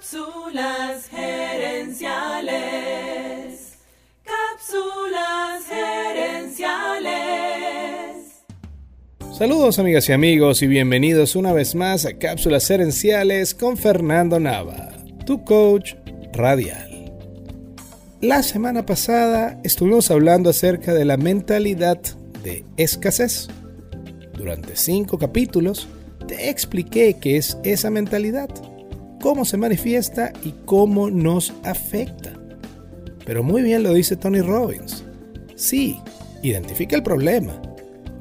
Cápsulas gerenciales. Cápsulas gerenciales. Saludos amigas y amigos y bienvenidos una vez más a Cápsulas gerenciales con Fernando Nava, tu coach radial. La semana pasada estuvimos hablando acerca de la mentalidad de escasez. Durante cinco capítulos te expliqué qué es esa mentalidad cómo se manifiesta y cómo nos afecta. Pero muy bien lo dice Tony Robbins. Sí, identifica el problema,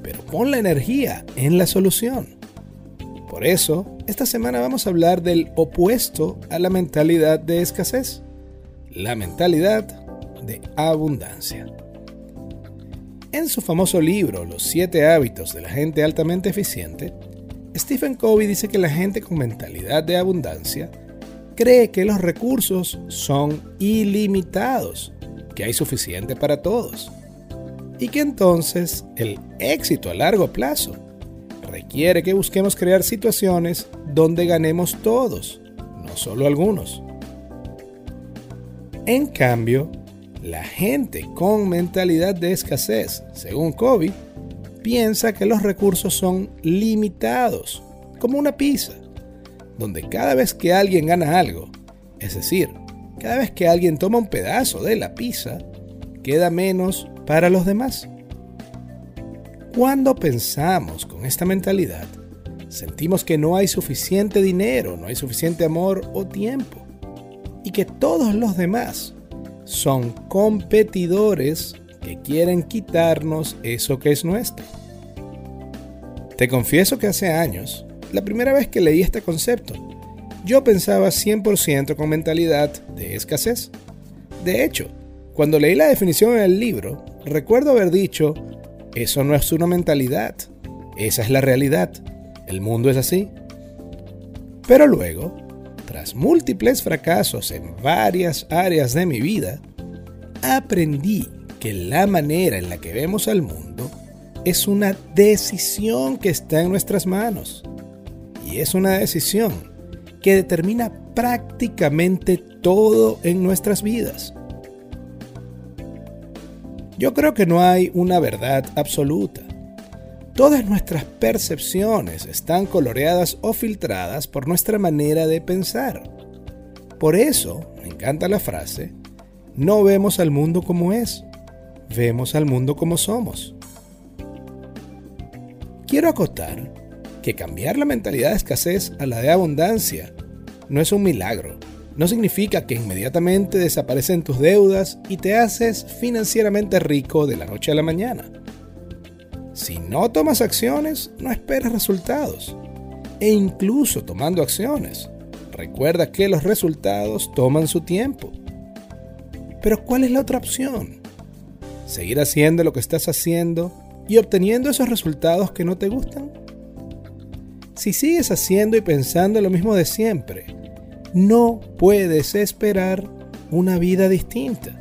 pero pon la energía en la solución. Por eso, esta semana vamos a hablar del opuesto a la mentalidad de escasez, la mentalidad de abundancia. En su famoso libro Los siete hábitos de la gente altamente eficiente, Stephen Covey dice que la gente con mentalidad de abundancia cree que los recursos son ilimitados, que hay suficiente para todos, y que entonces el éxito a largo plazo requiere que busquemos crear situaciones donde ganemos todos, no solo algunos. En cambio, la gente con mentalidad de escasez, según Covey, piensa que los recursos son limitados, como una pizza, donde cada vez que alguien gana algo, es decir, cada vez que alguien toma un pedazo de la pizza, queda menos para los demás. Cuando pensamos con esta mentalidad, sentimos que no hay suficiente dinero, no hay suficiente amor o tiempo, y que todos los demás son competidores que quieren quitarnos eso que es nuestro. Te confieso que hace años, la primera vez que leí este concepto, yo pensaba 100% con mentalidad de escasez. De hecho, cuando leí la definición en el libro, recuerdo haber dicho, eso no es una mentalidad, esa es la realidad, el mundo es así. Pero luego, tras múltiples fracasos en varias áreas de mi vida, aprendí que la manera en la que vemos al mundo es una decisión que está en nuestras manos. Y es una decisión que determina prácticamente todo en nuestras vidas. Yo creo que no hay una verdad absoluta. Todas nuestras percepciones están coloreadas o filtradas por nuestra manera de pensar. Por eso, me encanta la frase, no vemos al mundo como es, vemos al mundo como somos. Quiero acotar que cambiar la mentalidad de escasez a la de abundancia no es un milagro. No significa que inmediatamente desaparecen tus deudas y te haces financieramente rico de la noche a la mañana. Si no tomas acciones, no esperes resultados. E incluso tomando acciones, recuerda que los resultados toman su tiempo. Pero ¿cuál es la otra opción? ¿Seguir haciendo lo que estás haciendo y obteniendo esos resultados que no te gustan? Si sigues haciendo y pensando lo mismo de siempre, no puedes esperar una vida distinta.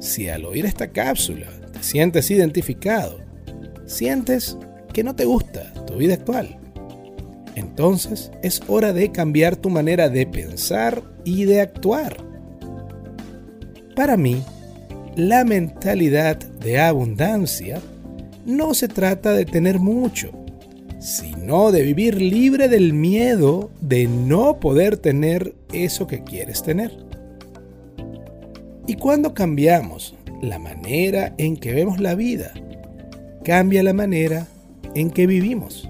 Si al oír esta cápsula te sientes identificado, sientes que no te gusta tu vida actual, entonces es hora de cambiar tu manera de pensar y de actuar. Para mí, la mentalidad de abundancia no se trata de tener mucho, sino de vivir libre del miedo de no poder tener eso que quieres tener. Y cuando cambiamos la manera en que vemos la vida, cambia la manera en que vivimos.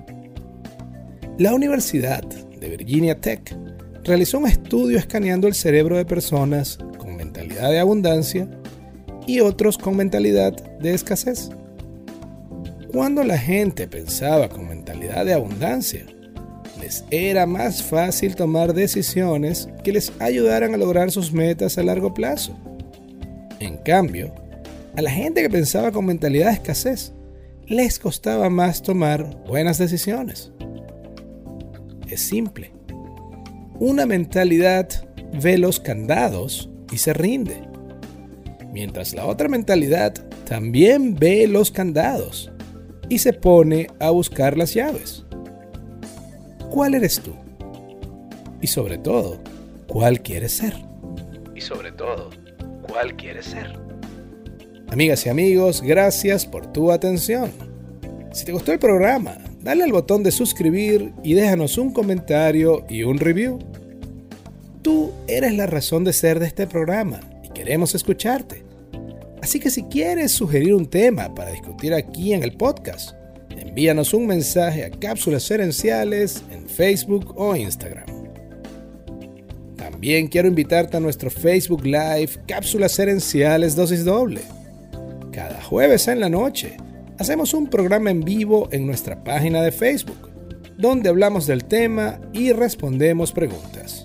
La Universidad de Virginia Tech realizó un estudio escaneando el cerebro de personas con mentalidad de abundancia y otros con mentalidad de escasez. Cuando la gente pensaba con mentalidad de abundancia, les era más fácil tomar decisiones que les ayudaran a lograr sus metas a largo plazo. En cambio, a la gente que pensaba con mentalidad de escasez, les costaba más tomar buenas decisiones. Es simple. Una mentalidad ve los candados y se rinde, mientras la otra mentalidad también ve los candados y se pone a buscar las llaves. ¿Cuál eres tú? Y sobre todo, cuál quieres ser. Y sobre todo, cuál quieres ser. Amigas y amigos, gracias por tu atención. Si te gustó el programa, dale al botón de suscribir y déjanos un comentario y un review. Tú eres la razón de ser de este programa queremos escucharte. Así que si quieres sugerir un tema para discutir aquí en el podcast, envíanos un mensaje a Cápsulas Herenciales en Facebook o Instagram. También quiero invitarte a nuestro Facebook Live Cápsulas Herenciales Dosis Doble. Cada jueves en la noche hacemos un programa en vivo en nuestra página de Facebook, donde hablamos del tema y respondemos preguntas.